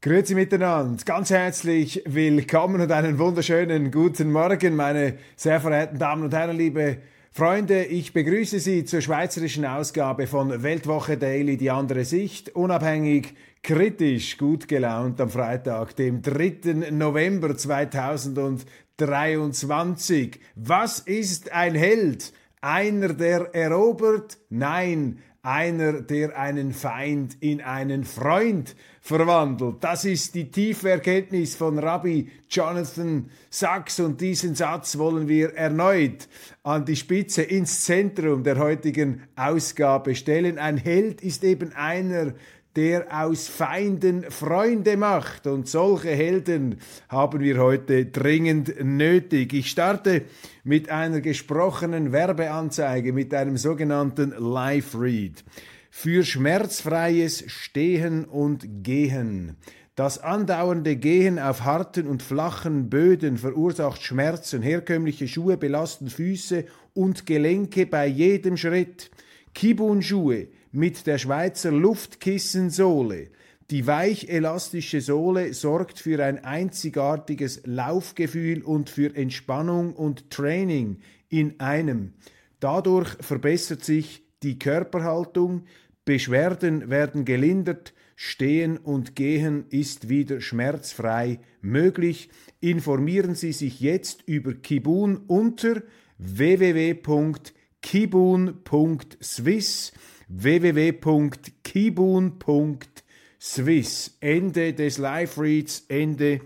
Grüezi miteinander, ganz herzlich willkommen und einen wunderschönen guten Morgen, meine sehr verehrten Damen und Herren, liebe Freunde. Ich begrüße Sie zur schweizerischen Ausgabe von Weltwoche Daily, die andere Sicht, unabhängig, kritisch, gut gelaunt am Freitag, dem 3. November 2023. Was ist ein Held? Einer, der erobert? Nein, einer, der einen Feind in einen Freund verwandelt. Das ist die tiefe Erkenntnis von Rabbi Jonathan Sachs und diesen Satz wollen wir erneut an die Spitze ins Zentrum der heutigen Ausgabe stellen. Ein Held ist eben einer, der aus Feinden Freunde macht. Und solche Helden haben wir heute dringend nötig. Ich starte mit einer gesprochenen Werbeanzeige, mit einem sogenannten Live-Read. Für schmerzfreies Stehen und Gehen. Das andauernde Gehen auf harten und flachen Böden verursacht Schmerzen. Herkömmliche Schuhe belasten Füße und Gelenke bei jedem Schritt. Kibun-Schuhe mit der Schweizer Luftkissensohle. Die weich-elastische Sohle sorgt für ein einzigartiges Laufgefühl und für Entspannung und Training in einem. Dadurch verbessert sich die Körperhaltung, Beschwerden werden gelindert, Stehen und Gehen ist wieder schmerzfrei möglich. Informieren Sie sich jetzt über Kibun unter www.kibun.swiss www.kibun.swiss. Ende des Live-Reads, Ende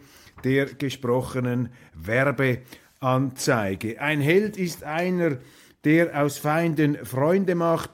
der gesprochenen Werbeanzeige. Ein Held ist einer, der aus Feinden Freunde macht.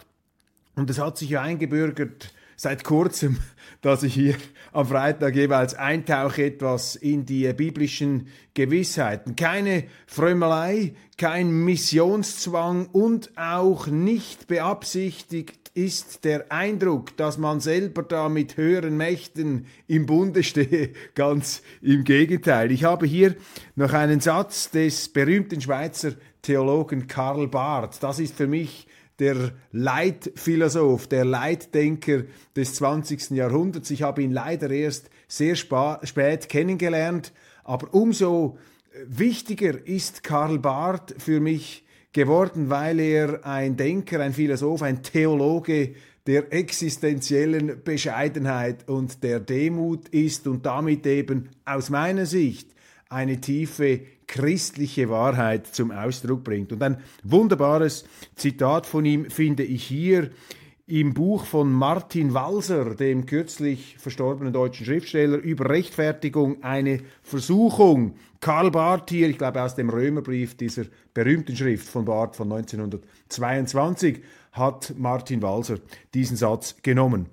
Und es hat sich ja eingebürgert seit kurzem, dass ich hier am Freitag jeweils eintauche etwas in die biblischen Gewissheiten. Keine Frömmelei, kein Missionszwang und auch nicht beabsichtigt ist der Eindruck, dass man selber da mit höheren Mächten im Bunde stehe. Ganz im Gegenteil. Ich habe hier noch einen Satz des berühmten Schweizer Theologen Karl Barth. Das ist für mich der Leitphilosoph, der Leitdenker des 20. Jahrhunderts. Ich habe ihn leider erst sehr spät kennengelernt, aber umso wichtiger ist Karl Barth für mich geworden, weil er ein Denker, ein Philosoph, ein Theologe der existenziellen Bescheidenheit und der Demut ist und damit eben aus meiner Sicht eine tiefe christliche Wahrheit zum Ausdruck bringt. Und ein wunderbares Zitat von ihm finde ich hier im Buch von Martin Walser, dem kürzlich verstorbenen deutschen Schriftsteller, über Rechtfertigung eine Versuchung. Karl Barth hier, ich glaube aus dem Römerbrief dieser berühmten Schrift von Barth von 1922, hat Martin Walser diesen Satz genommen.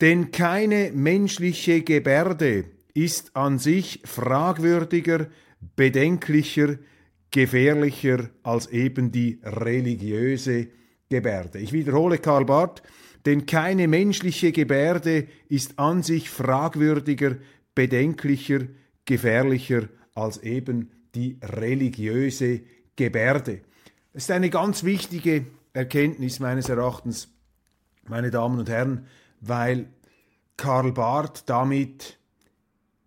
Denn keine menschliche Gebärde ist an sich fragwürdiger, bedenklicher, gefährlicher als eben die religiöse Gebärde. Ich wiederhole Karl Barth, denn keine menschliche Gebärde ist an sich fragwürdiger, bedenklicher, gefährlicher als eben die religiöse Gebärde. Das ist eine ganz wichtige Erkenntnis meines Erachtens, meine Damen und Herren, weil Karl Barth damit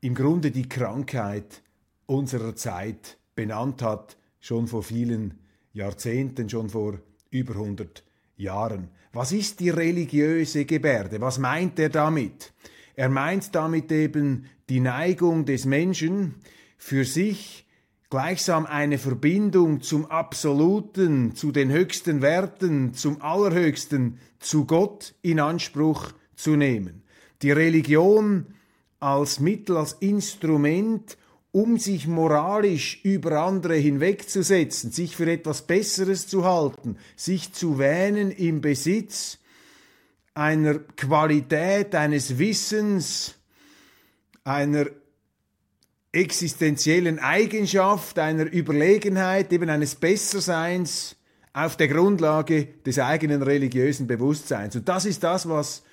im Grunde die Krankheit unserer Zeit benannt hat, schon vor vielen Jahrzehnten, schon vor über 100 Jahren. Was ist die religiöse Gebärde? Was meint er damit? Er meint damit eben die Neigung des Menschen, für sich gleichsam eine Verbindung zum Absoluten, zu den höchsten Werten, zum Allerhöchsten, zu Gott in Anspruch zu nehmen. Die Religion als Mittel, als Instrument, um sich moralisch über andere hinwegzusetzen, sich für etwas Besseres zu halten, sich zu wähnen im Besitz einer Qualität, eines Wissens, einer existenziellen Eigenschaft, einer Überlegenheit, eben eines Besserseins auf der Grundlage des eigenen religiösen Bewusstseins. Und das ist das, was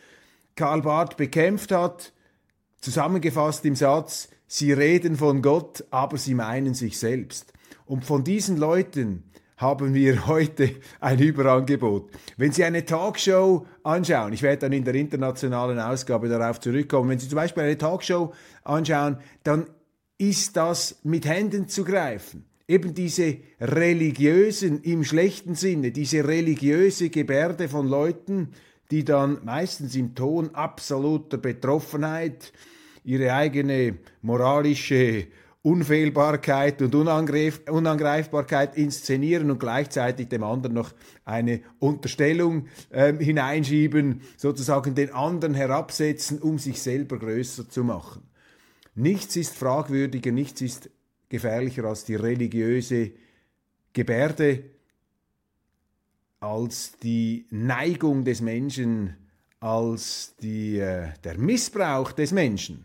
Karl Barth bekämpft hat, zusammengefasst im Satz, sie reden von Gott, aber sie meinen sich selbst. Und von diesen Leuten haben wir heute ein Überangebot. Wenn Sie eine Talkshow anschauen, ich werde dann in der internationalen Ausgabe darauf zurückkommen, wenn Sie zum Beispiel eine Talkshow anschauen, dann ist das mit Händen zu greifen. Eben diese religiösen, im schlechten Sinne, diese religiöse Gebärde von Leuten, die dann meistens im Ton absoluter Betroffenheit ihre eigene moralische Unfehlbarkeit und Unangreifbarkeit inszenieren und gleichzeitig dem anderen noch eine Unterstellung äh, hineinschieben, sozusagen den anderen herabsetzen, um sich selber größer zu machen. Nichts ist fragwürdiger, nichts ist gefährlicher als die religiöse Gebärde, als die Neigung des Menschen, als die, äh, der Missbrauch des Menschen,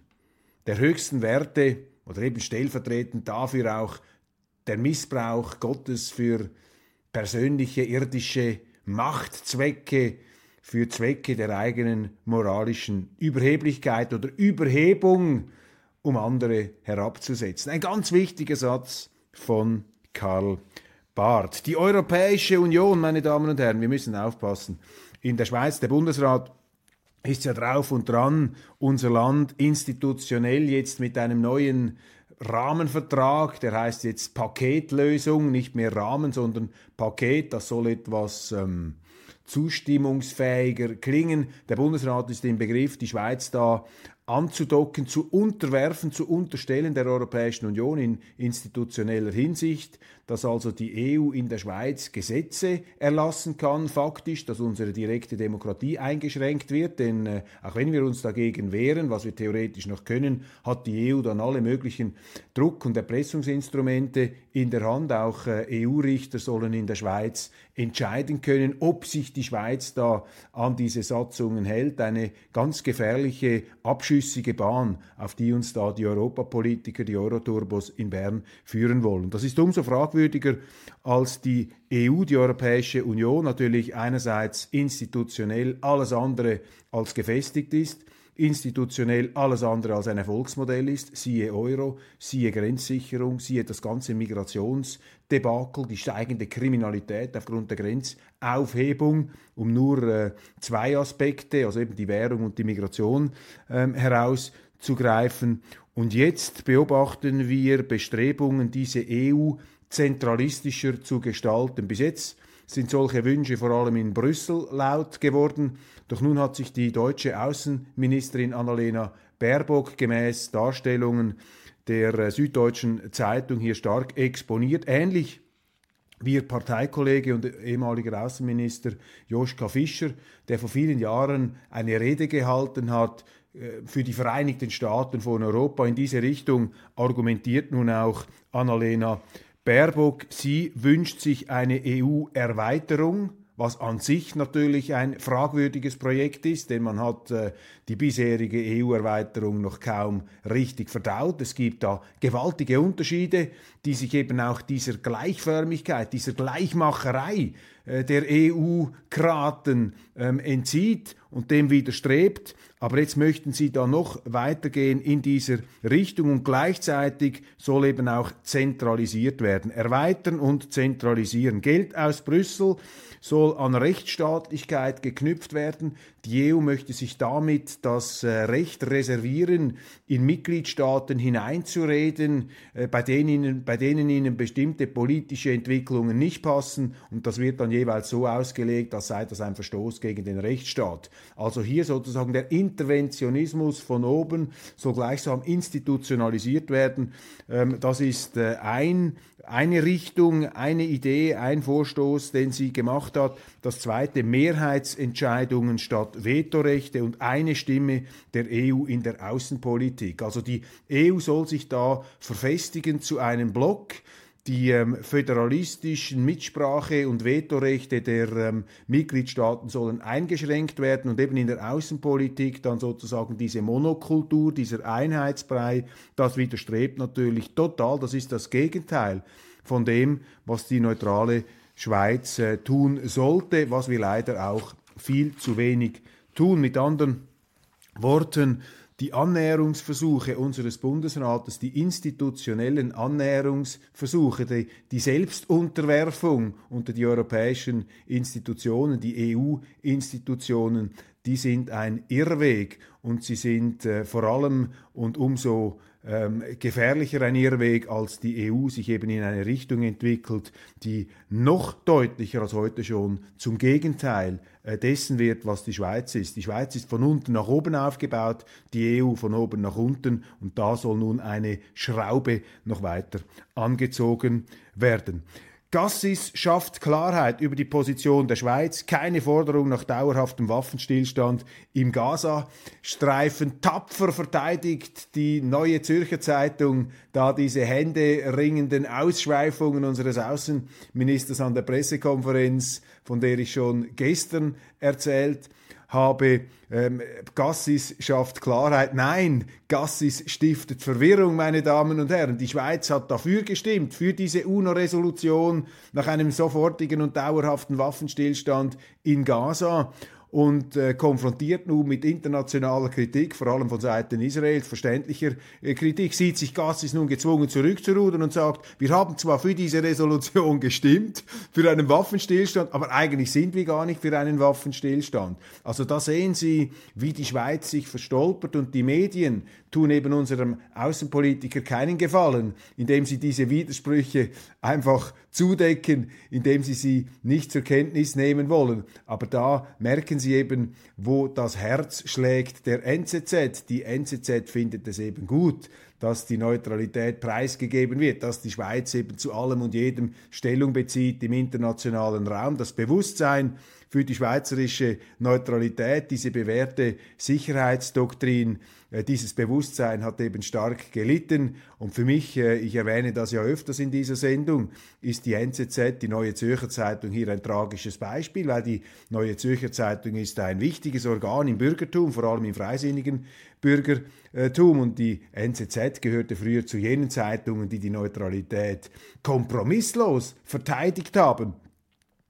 der höchsten Werte, oder eben stellvertretend dafür auch der Missbrauch Gottes für persönliche irdische Machtzwecke, für Zwecke der eigenen moralischen Überheblichkeit oder Überhebung, um andere herabzusetzen. Ein ganz wichtiger Satz von Karl Barth. Die Europäische Union, meine Damen und Herren, wir müssen aufpassen. In der Schweiz, der Bundesrat ist ja drauf und dran, unser Land institutionell jetzt mit einem neuen Rahmenvertrag, der heißt jetzt Paketlösung, nicht mehr Rahmen, sondern Paket, das soll etwas ähm, zustimmungsfähiger klingen. Der Bundesrat ist im Begriff, die Schweiz da anzudocken, zu unterwerfen, zu unterstellen der Europäischen Union in institutioneller Hinsicht, dass also die EU in der Schweiz Gesetze erlassen kann, faktisch, dass unsere direkte Demokratie eingeschränkt wird, denn äh, auch wenn wir uns dagegen wehren, was wir theoretisch noch können, hat die EU dann alle möglichen Druck- und Erpressungsinstrumente in der Hand. Auch äh, EU-Richter sollen in der Schweiz entscheiden können, ob sich die Schweiz da an diese Satzungen hält. Eine ganz gefährliche, abschüssige Bahn, auf die uns da die Europapolitiker, die Euroturbos in Bern führen wollen. Das ist umso fragwürdiger, als die EU, die Europäische Union, natürlich einerseits institutionell alles andere als gefestigt ist, institutionell alles andere als ein Erfolgsmodell ist, siehe Euro, siehe Grenzsicherung, siehe das ganze Migrationsdebakel, die steigende Kriminalität aufgrund der Grenzaufhebung, um nur äh, zwei Aspekte, also eben die Währung und die Migration ähm, herauszugreifen. Und jetzt beobachten wir Bestrebungen, diese EU zentralistischer zu gestalten. Bis jetzt sind solche Wünsche vor allem in Brüssel laut geworden. Doch nun hat sich die deutsche Außenministerin Annalena Baerbock gemäß Darstellungen der äh, Süddeutschen Zeitung hier stark exponiert. Ähnlich wie ihr Parteikollege und ehemaliger Außenminister Joschka Fischer, der vor vielen Jahren eine Rede gehalten hat äh, für die Vereinigten Staaten von Europa. In diese Richtung argumentiert nun auch Annalena Baerbock. Sie wünscht sich eine EU-Erweiterung was an sich natürlich ein fragwürdiges Projekt ist, denn man hat äh, die bisherige EU-Erweiterung noch kaum richtig verdaut. Es gibt da gewaltige Unterschiede, die sich eben auch dieser Gleichförmigkeit, dieser Gleichmacherei äh, der EU-Kraten ähm, entzieht und dem widerstrebt. Aber jetzt möchten sie da noch weitergehen in dieser Richtung und gleichzeitig soll eben auch zentralisiert werden. Erweitern und zentralisieren. Geld aus Brüssel soll an Rechtsstaatlichkeit geknüpft werden. Die EU möchte sich damit das äh, Recht reservieren, in Mitgliedstaaten hineinzureden, äh, bei denen, bei denen ihnen bestimmte politische Entwicklungen nicht passen. Und das wird dann jeweils so ausgelegt, als sei das ein Verstoß gegen den Rechtsstaat. Also hier sozusagen der Interventionismus von oben soll gleichsam institutionalisiert werden. Ähm, das ist äh, ein eine Richtung, eine Idee, ein Vorstoß, den sie gemacht hat. Das zweite, Mehrheitsentscheidungen statt Vetorechte und eine Stimme der EU in der Außenpolitik. Also die EU soll sich da verfestigen zu einem Block, die ähm, föderalistischen Mitsprache- und Vetorechte der ähm, Mitgliedstaaten sollen eingeschränkt werden und eben in der Außenpolitik dann sozusagen diese Monokultur, dieser Einheitsbrei, das widerstrebt natürlich total. Das ist das Gegenteil von dem, was die neutrale Schweiz äh, tun sollte, was wir leider auch viel zu wenig tun. Mit anderen Worten, die Annäherungsversuche unseres Bundesrates, die institutionellen Annäherungsversuche, die, die Selbstunterwerfung unter die europäischen Institutionen, die EU-Institutionen, die sind ein Irrweg und sie sind äh, vor allem und umso ähm, gefährlicher ein Irrweg, als die EU sich eben in eine Richtung entwickelt, die noch deutlicher als heute schon zum Gegenteil äh, dessen wird, was die Schweiz ist. Die Schweiz ist von unten nach oben aufgebaut, die EU von oben nach unten und da soll nun eine Schraube noch weiter angezogen werden. Gassis schafft Klarheit über die Position der Schweiz, keine Forderung nach dauerhaftem Waffenstillstand im Gazastreifen. Tapfer verteidigt die neue Zürcher Zeitung da diese händeringenden Ausschweifungen unseres Außenministers an der Pressekonferenz, von der ich schon gestern erzählt habe, ähm, Gassis schafft Klarheit. Nein, Gassis stiftet Verwirrung, meine Damen und Herren. Die Schweiz hat dafür gestimmt, für diese UNO-Resolution nach einem sofortigen und dauerhaften Waffenstillstand in Gaza und äh, konfrontiert nun mit internationaler Kritik, vor allem von Seiten Israels, verständlicher äh, Kritik, sieht sich Gassis nun gezwungen zurückzurudern und sagt, wir haben zwar für diese Resolution gestimmt, für einen Waffenstillstand, aber eigentlich sind wir gar nicht für einen Waffenstillstand. Also da sehen Sie, wie die Schweiz sich verstolpert und die Medien tun eben unserem Außenpolitiker keinen Gefallen, indem sie diese Widersprüche einfach zudecken, indem sie sie nicht zur Kenntnis nehmen wollen. Aber da merken Sie eben, wo das Herz schlägt der NZZ. Die NZZ findet es eben gut, dass die Neutralität preisgegeben wird, dass die Schweiz eben zu allem und jedem Stellung bezieht im internationalen Raum. Das Bewusstsein für die schweizerische Neutralität, diese bewährte Sicherheitsdoktrin, äh, dieses Bewusstsein hat eben stark gelitten. Und für mich, äh, ich erwähne das ja öfters in dieser Sendung, ist die NZZ, die Neue Zürcher Zeitung, hier ein tragisches Beispiel, weil die Neue Zürcher Zeitung ist ein wichtiges Organ im Bürgertum, vor allem im freisinnigen Bürgertum. Und die NZZ gehörte früher zu jenen Zeitungen, die die Neutralität kompromisslos verteidigt haben.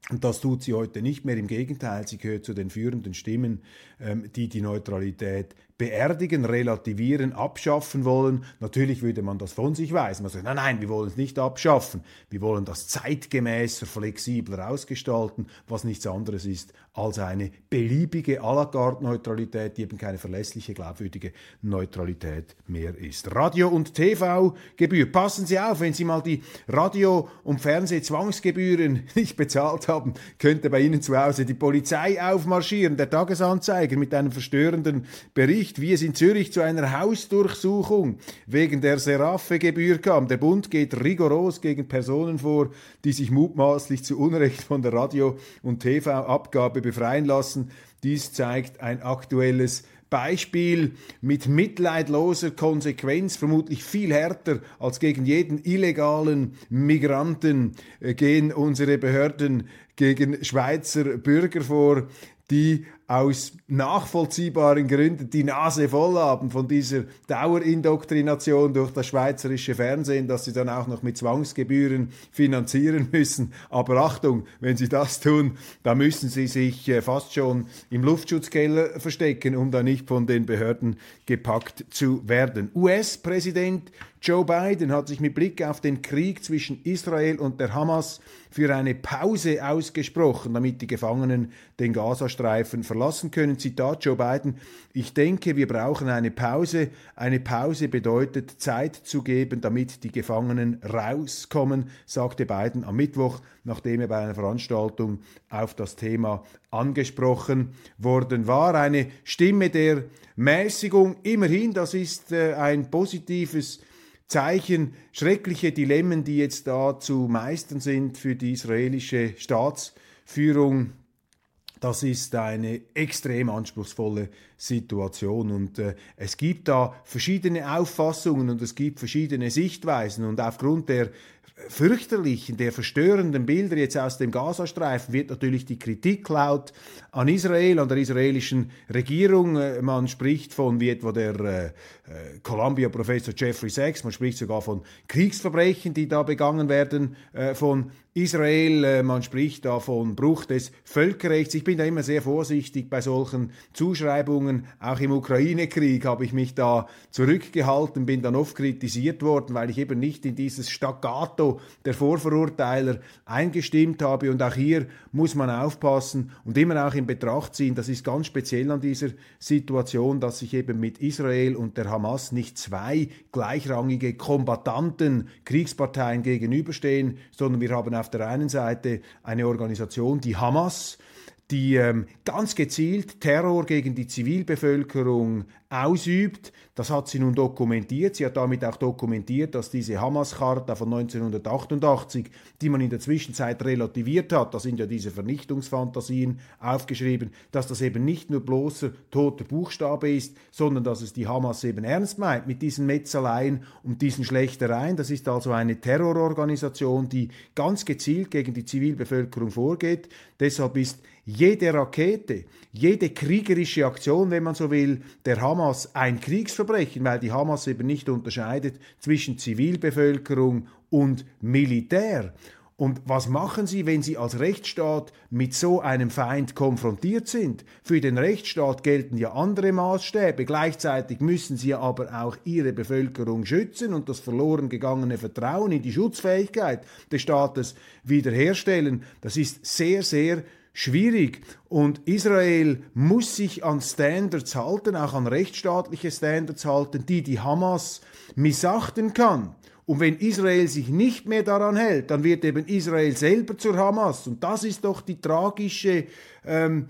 Und das tut sie heute nicht mehr. Im Gegenteil, sie gehört zu den führenden Stimmen, ähm, die die Neutralität beerdigen, relativieren, abschaffen wollen. Natürlich würde man das von sich weisen. Man sagt, nein, nein, wir wollen es nicht abschaffen. Wir wollen das zeitgemäßer, flexibler ausgestalten, was nichts anderes ist als eine beliebige à la carte Neutralität, die eben keine verlässliche, glaubwürdige Neutralität mehr ist. Radio- und TV-Gebühr. Passen Sie auf, wenn Sie mal die Radio- und Fernsehzwangsgebühren nicht bezahlt haben, könnte bei Ihnen zu Hause die Polizei aufmarschieren, der Tagesanzeiger mit einem verstörenden Bericht Bericht, wie es in Zürich zu einer Hausdurchsuchung wegen der Seraphe-Gebühr kam. Der Bund geht rigoros gegen Personen vor, die sich mutmaßlich zu Unrecht von der Radio- und TV-Abgabe befreien lassen. Dies zeigt ein aktuelles Beispiel mit mitleidloser Konsequenz, vermutlich viel härter als gegen jeden illegalen Migranten, äh, gehen unsere Behörden gegen Schweizer Bürger vor, die aus nachvollziehbaren Gründen die Nase voll haben von dieser Dauerindoktrination durch das schweizerische Fernsehen, dass sie dann auch noch mit Zwangsgebühren finanzieren müssen. Aber Achtung, wenn sie das tun, da müssen sie sich äh, fast schon im Luftschutzkeller verstecken, um da nicht von den Behörden gepackt zu werden. US-Präsident Joe Biden hat sich mit Blick auf den Krieg zwischen Israel und der Hamas für eine Pause ausgesprochen, damit die Gefangenen den Gazastreifen verlassen verlassen können. Zitat Joe Biden, ich denke, wir brauchen eine Pause. Eine Pause bedeutet Zeit zu geben, damit die Gefangenen rauskommen, sagte Biden am Mittwoch, nachdem er bei einer Veranstaltung auf das Thema angesprochen worden war. Eine Stimme der Mäßigung, immerhin, das ist äh, ein positives Zeichen, schreckliche Dilemmen, die jetzt da zu meistern sind für die israelische Staatsführung. Das ist eine extrem anspruchsvolle Situation und äh, es gibt da verschiedene Auffassungen und es gibt verschiedene Sichtweisen und aufgrund der fürchterlichen, der verstörenden Bilder jetzt aus dem Gazastreifen wird natürlich die Kritik laut an Israel, an der israelischen Regierung. Äh, man spricht von, wie etwa der äh, äh, Columbia-Professor Jeffrey Sachs, man spricht sogar von Kriegsverbrechen, die da begangen werden äh, von Israel. Äh, man spricht da von Bruch des Völkerrechts. Ich bin da immer sehr vorsichtig bei solchen Zuschreibungen. Auch im Ukraine-Krieg habe ich mich da zurückgehalten, bin dann oft kritisiert worden, weil ich eben nicht in dieses Staccato der Vorverurteiler eingestimmt habe. Und auch hier muss man aufpassen und immer auch in Betracht ziehen, das ist ganz speziell an dieser Situation, dass sich eben mit Israel und der Hamas nicht zwei gleichrangige Kombattanten, Kriegsparteien gegenüberstehen, sondern wir haben auf der einen Seite eine Organisation, die Hamas, die ähm, ganz gezielt Terror gegen die Zivilbevölkerung ausübt. Das hat sie nun dokumentiert. Sie hat damit auch dokumentiert, dass diese Hamas-Charta von 1988, die man in der Zwischenzeit relativiert hat, da sind ja diese Vernichtungsfantasien aufgeschrieben, dass das eben nicht nur bloßer toter Buchstabe ist, sondern dass es die Hamas eben ernst meint mit diesen Metzeleien und diesen Schlechtereien. Das ist also eine Terrororganisation, die ganz gezielt gegen die Zivilbevölkerung vorgeht. Deshalb ist jede Rakete, jede kriegerische Aktion, wenn man so will, der Hamas ein Kriegsverbrechen, weil die Hamas eben nicht unterscheidet zwischen Zivilbevölkerung und Militär. Und was machen Sie, wenn Sie als Rechtsstaat mit so einem Feind konfrontiert sind? Für den Rechtsstaat gelten ja andere Maßstäbe. Gleichzeitig müssen Sie aber auch Ihre Bevölkerung schützen und das verloren gegangene Vertrauen in die Schutzfähigkeit des Staates wiederherstellen. Das ist sehr, sehr schwierig. Und Israel muss sich an Standards halten, auch an rechtsstaatliche Standards halten, die die Hamas missachten kann. Und wenn Israel sich nicht mehr daran hält, dann wird eben Israel selber zur Hamas. Und das ist doch die tragische ähm,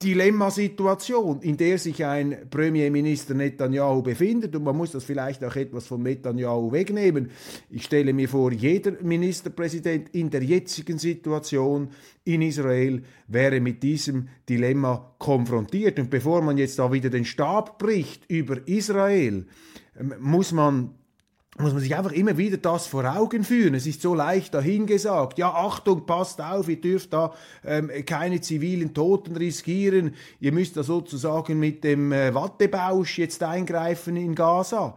Dilemmasituation, in der sich ein Premierminister Netanyahu befindet. Und man muss das vielleicht auch etwas von Netanyahu wegnehmen. Ich stelle mir vor, jeder Ministerpräsident in der jetzigen Situation in Israel wäre mit diesem Dilemma konfrontiert. Und bevor man jetzt da wieder den Stab bricht über Israel, ähm, muss man muss man sich einfach immer wieder das vor Augen führen. Es ist so leicht dahingesagt. Ja, Achtung, passt auf, ihr dürft da ähm, keine zivilen Toten riskieren. Ihr müsst da sozusagen mit dem äh, Wattebausch jetzt eingreifen in Gaza.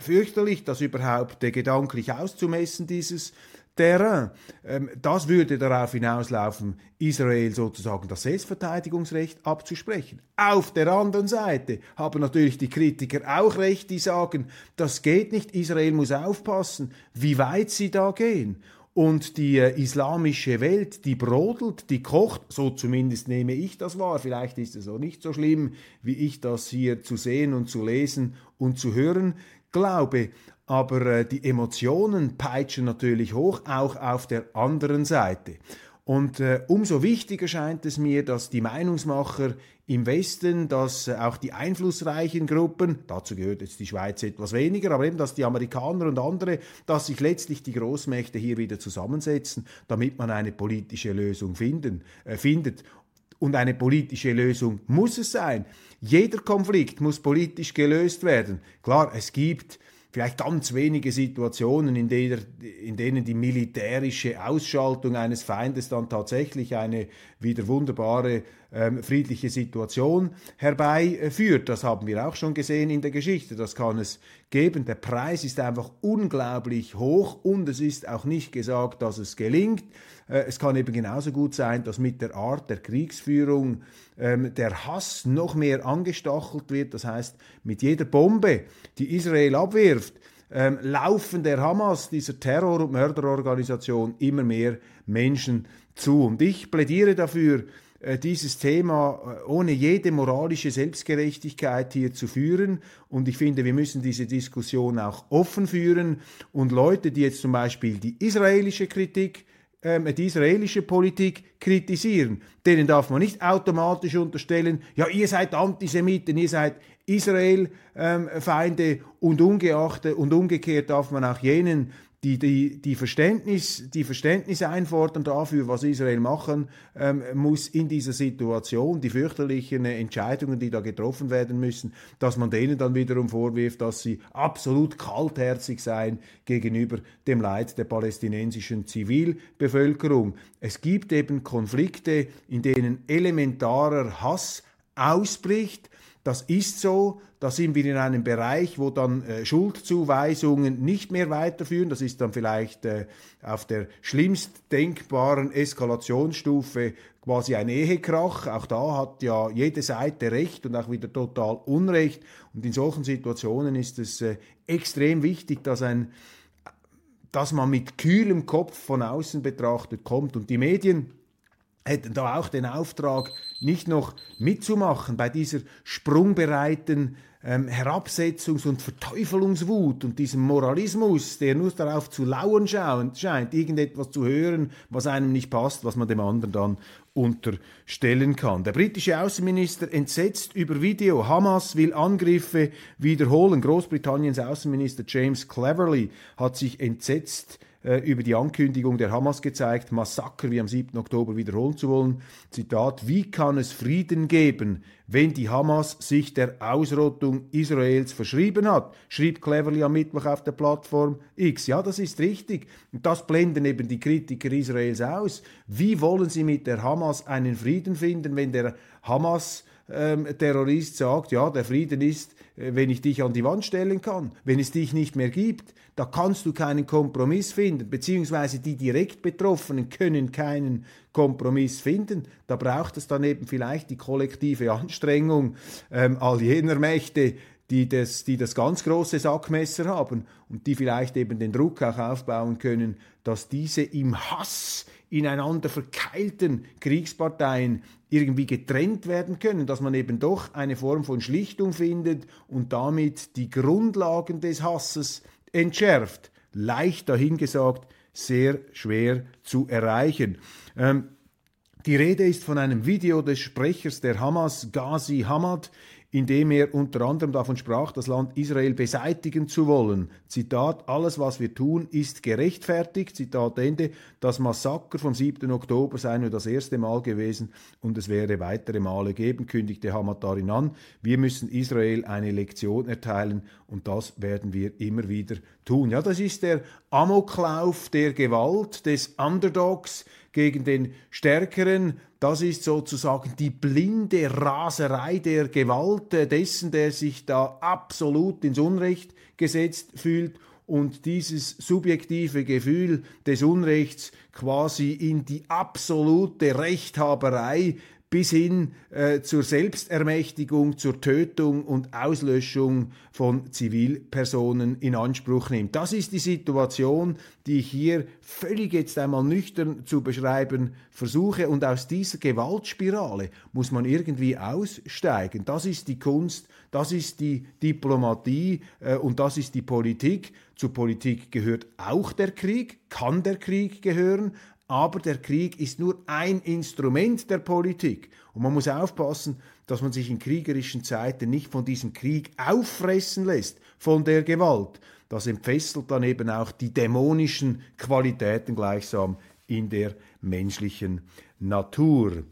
Fürchterlich, das überhaupt äh, gedanklich auszumessen, dieses Terrain. Ähm, das würde darauf hinauslaufen, Israel sozusagen das Selbstverteidigungsrecht abzusprechen. Auf der anderen Seite haben natürlich die Kritiker auch recht, die sagen, das geht nicht, Israel muss aufpassen, wie weit sie da gehen. und die äh, islamische Welt, die brodelt, die kocht, so zumindest nehme ich das wahr. Vielleicht ist es auch nicht so schlimm, wie ich das hier zu sehen und zu lesen und zu hören glaube. Aber äh, die Emotionen peitschen natürlich hoch, auch auf der anderen Seite. Und äh, umso wichtiger scheint es mir, dass die Meinungsmacher im Westen, dass äh, auch die einflussreichen Gruppen, dazu gehört jetzt die Schweiz etwas weniger, aber eben, dass die Amerikaner und andere, dass sich letztlich die Großmächte hier wieder zusammensetzen, damit man eine politische Lösung finden, äh, findet. Und eine politische Lösung muss es sein. Jeder Konflikt muss politisch gelöst werden. Klar, es gibt vielleicht ganz wenige Situationen, in, der, in denen die militärische Ausschaltung eines Feindes dann tatsächlich eine wieder wunderbare friedliche Situation herbeiführt. Das haben wir auch schon gesehen in der Geschichte. Das kann es geben. Der Preis ist einfach unglaublich hoch und es ist auch nicht gesagt, dass es gelingt. Äh, es kann eben genauso gut sein, dass mit der Art der Kriegsführung ähm, der Hass noch mehr angestachelt wird. Das heißt, mit jeder Bombe, die Israel abwirft, ähm, laufen der Hamas, dieser Terror- und Mörderorganisation, immer mehr Menschen zu. Und ich plädiere dafür, äh, dieses Thema äh, ohne jede moralische Selbstgerechtigkeit hier zu führen. Und ich finde, wir müssen diese Diskussion auch offen führen. Und Leute, die jetzt zum Beispiel die israelische Kritik ähm, die israelische Politik kritisieren. Denen darf man nicht automatisch unterstellen, ja, ihr seid Antisemiten, ihr seid Israel-Feinde ähm, und und umgekehrt darf man auch jenen, die, die, die, Verständnis, die Verständnis einfordern dafür, was Israel machen ähm, muss in dieser Situation, die fürchterlichen Entscheidungen, die da getroffen werden müssen, dass man denen dann wiederum vorwirft, dass sie absolut kaltherzig seien gegenüber dem Leid der palästinensischen Zivilbevölkerung. Es gibt eben Konflikte, in denen elementarer Hass ausbricht, das ist so, da sind wir in einem Bereich, wo dann äh, Schuldzuweisungen nicht mehr weiterführen. Das ist dann vielleicht äh, auf der schlimmst denkbaren Eskalationsstufe quasi ein Ehekrach. Auch da hat ja jede Seite Recht und auch wieder total Unrecht. Und in solchen Situationen ist es äh, extrem wichtig, dass ein dass man mit kühlem Kopf von außen betrachtet kommt. Und die Medien hätten da auch den Auftrag, nicht noch mitzumachen bei dieser sprungbereiten ähm, Herabsetzungs- und Verteufelungswut und diesem Moralismus, der nur darauf zu lauern scheint, irgendetwas zu hören, was einem nicht passt, was man dem anderen dann unterstellen kann. Der britische Außenminister entsetzt über Video. Hamas will Angriffe wiederholen. Großbritanniens Außenminister James Cleverly hat sich entsetzt äh, über die Ankündigung der Hamas gezeigt, Massaker wie am 7. Oktober wiederholen zu wollen. Zitat, wie kann es Frieden geben, wenn die Hamas sich der Ausrottung Israels verschrieben hat, schrieb Cleverly am Mittwoch auf der Plattform X. Ja, das ist richtig. Und das blenden eben die Kritiker Israels aus. Wie wollen sie mit der Hamas einen Frieden finden, wenn der Hamas ähm, Terrorist sagt, ja, der Frieden ist, wenn ich dich an die Wand stellen kann. Wenn es dich nicht mehr gibt, da kannst du keinen Kompromiss finden, beziehungsweise die direkt Betroffenen können keinen Kompromiss finden. Da braucht es dann eben vielleicht die kollektive Anstrengung ähm, all jener Mächte, die das, die das ganz große Sackmesser haben und die vielleicht eben den Druck auch aufbauen können, dass diese im Hass ineinander verkeilten Kriegsparteien irgendwie getrennt werden können, dass man eben doch eine Form von Schlichtung findet und damit die Grundlagen des Hasses entschärft. Leicht dahingesagt, sehr schwer zu erreichen. Ähm, die Rede ist von einem Video des Sprechers der Hamas, Ghazi Hamad, indem er unter anderem davon sprach, das Land Israel beseitigen zu wollen. Zitat, alles was wir tun, ist gerechtfertigt. Zitat Ende, das Massaker vom 7. Oktober sei nur das erste Mal gewesen und es werde weitere Male geben, kündigte Hamad darin an. Wir müssen Israel eine Lektion erteilen und das werden wir immer wieder tun. Ja, das ist der Amoklauf der Gewalt des Underdogs gegen den Stärkeren. Das ist sozusagen die blinde Raserei der Gewalt dessen, der sich da absolut ins Unrecht gesetzt fühlt und dieses subjektive Gefühl des Unrechts quasi in die absolute Rechthaberei bis hin äh, zur Selbstermächtigung, zur Tötung und Auslöschung von Zivilpersonen in Anspruch nimmt. Das ist die Situation, die ich hier völlig jetzt einmal nüchtern zu beschreiben versuche. Und aus dieser Gewaltspirale muss man irgendwie aussteigen. Das ist die Kunst, das ist die Diplomatie äh, und das ist die Politik. Zur Politik gehört auch der Krieg, kann der Krieg gehören, aber der Krieg ist nur ein Instrument der Politik. Und man muss aufpassen, dass man sich in kriegerischen Zeiten nicht von diesem Krieg auffressen lässt, von der Gewalt. Das entfesselt dann eben auch die dämonischen Qualitäten gleichsam in der menschlichen Natur.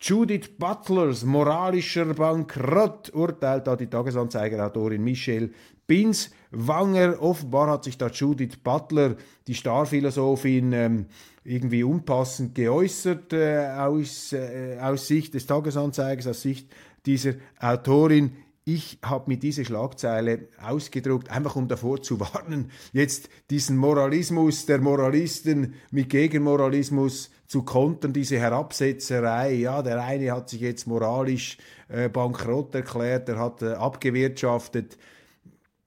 Judith Butlers moralischer Bankrott urteilt da die Tagesanzeigerautorin Michelle Binswanger. Offenbar hat sich da Judith Butler, die Starphilosophin, ähm, irgendwie unpassend geäußert äh, aus, äh, aus Sicht des Tagesanzeigers, aus Sicht dieser Autorin. Ich habe mir diese Schlagzeile ausgedruckt, einfach um davor zu warnen, jetzt diesen Moralismus der Moralisten mit Gegenmoralismus zu kontern, diese Herabsetzerei. Ja, der eine hat sich jetzt moralisch äh, bankrott erklärt, er hat äh, abgewirtschaftet.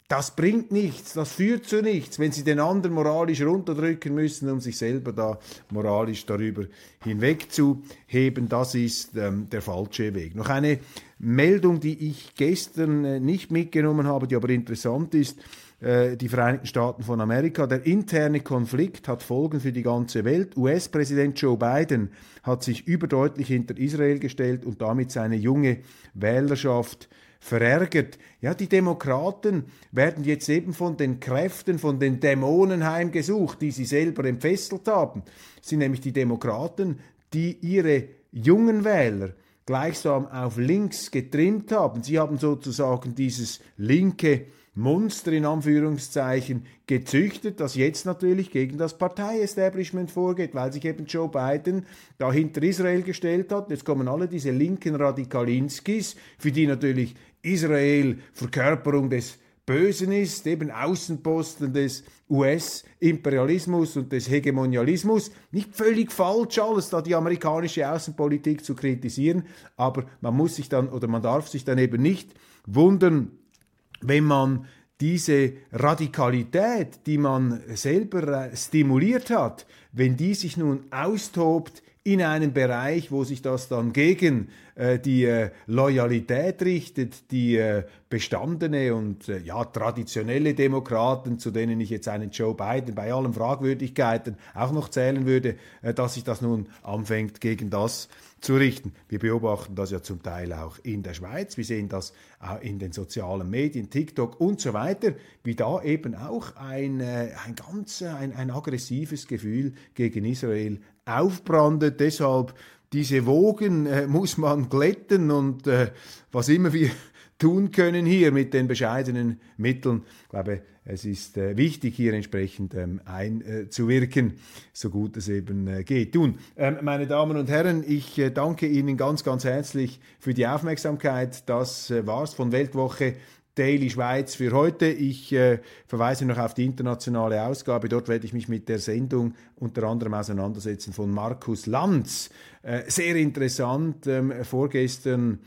Das bringt nichts, das führt zu nichts, wenn sie den anderen moralisch runterdrücken müssen, um sich selber da moralisch darüber hinwegzuheben. Das ist ähm, der falsche Weg. Noch eine Meldung, die ich gestern äh, nicht mitgenommen habe, die aber interessant ist. Äh, die Vereinigten Staaten von Amerika. Der interne Konflikt hat Folgen für die ganze Welt. US-Präsident Joe Biden hat sich überdeutlich hinter Israel gestellt und damit seine junge Wählerschaft verärgert. Ja, die Demokraten werden jetzt eben von den Kräften, von den Dämonen heimgesucht, die sie selber entfesselt haben. Das sind nämlich die Demokraten, die ihre jungen Wähler gleichsam auf links getrimmt haben. Sie haben sozusagen dieses linke Monster in Anführungszeichen gezüchtet, das jetzt natürlich gegen das Parteiestablishment vorgeht, weil sich eben Joe Biden da hinter Israel gestellt hat. Jetzt kommen alle diese linken Radikalinskis, für die natürlich Israel Verkörperung des Bösen ist, eben Außenposten des US-Imperialismus und des Hegemonialismus. Nicht völlig falsch, alles da die amerikanische Außenpolitik zu kritisieren, aber man muss sich dann oder man darf sich dann eben nicht wundern, wenn man diese Radikalität, die man selber äh, stimuliert hat, wenn die sich nun austobt in einem Bereich, wo sich das dann gegen äh, die äh, Loyalität richtet, die äh, bestandene und äh, ja traditionelle Demokraten, zu denen ich jetzt einen Joe Biden bei allen Fragwürdigkeiten auch noch zählen würde, äh, dass sich das nun anfängt gegen das zu richten. Wir beobachten das ja zum Teil auch in der Schweiz. Wir sehen das in den sozialen Medien, TikTok und so weiter, wie da eben auch ein, äh, ein ganz ein, ein aggressives Gefühl gegen Israel aufbrandet. Deshalb diese Wogen äh, muss man glätten und äh, was immer wir tun können hier mit den bescheidenen Mitteln. Ich glaube, es ist äh, wichtig, hier entsprechend ähm, einzuwirken, so gut es eben äh, geht. Nun, ähm, meine Damen und Herren, ich äh, danke Ihnen ganz, ganz herzlich für die Aufmerksamkeit. Das äh, war's von Weltwoche Daily Schweiz für heute. Ich äh, verweise noch auf die internationale Ausgabe. Dort werde ich mich mit der Sendung unter anderem auseinandersetzen von Markus Lanz. Äh, sehr interessant. Ähm, vorgestern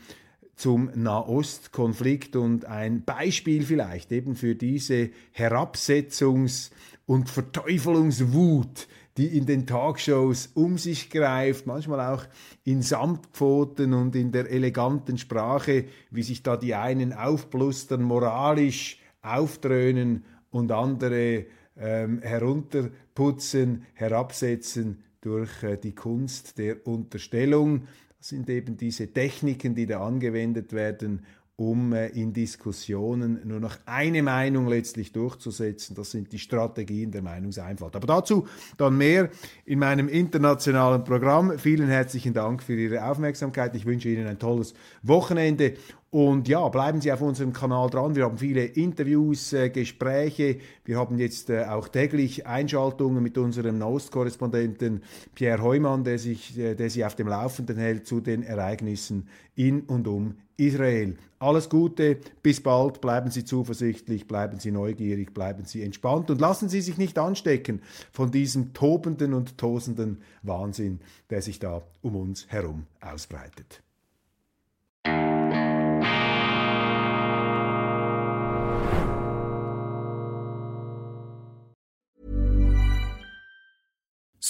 zum Nahostkonflikt und ein Beispiel vielleicht eben für diese Herabsetzungs- und Verteufelungswut, die in den Talkshows um sich greift, manchmal auch in Samtpfoten und in der eleganten Sprache, wie sich da die einen aufblustern, moralisch aufdröhnen und andere ähm, herunterputzen, herabsetzen durch äh, die Kunst der Unterstellung. Das sind eben diese Techniken, die da angewendet werden, um äh, in Diskussionen nur noch eine Meinung letztlich durchzusetzen. Das sind die Strategien der Meinungseinfalt. Aber dazu dann mehr in meinem internationalen Programm. Vielen herzlichen Dank für Ihre Aufmerksamkeit. Ich wünsche Ihnen ein tolles Wochenende und ja, bleiben Sie auf unserem Kanal dran. Wir haben viele Interviews, äh, Gespräche. Wir haben jetzt äh, auch täglich Einschaltungen mit unserem Nost-Korrespondenten Pierre Heumann, der, sich, äh, der Sie auf dem Laufenden hält zu den Ereignissen in und um Israel. Alles Gute, bis bald, bleiben Sie zuversichtlich, bleiben Sie neugierig, bleiben Sie entspannt und lassen Sie sich nicht anstecken von diesem tobenden und tosenden Wahnsinn, der sich da um uns herum ausbreitet.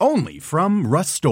Only from Rust